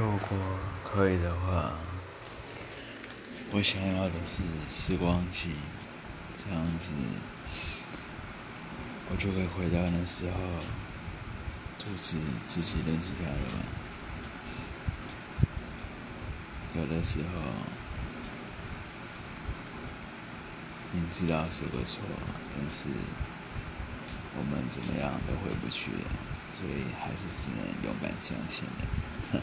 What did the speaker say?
如果可以的话，我想要的是时光机，这样子我就可以回到那时候，阻止自己认识他了。有的时候，明知道是个错，但是我们怎么样都回不去了，所以还是只能勇敢相信了。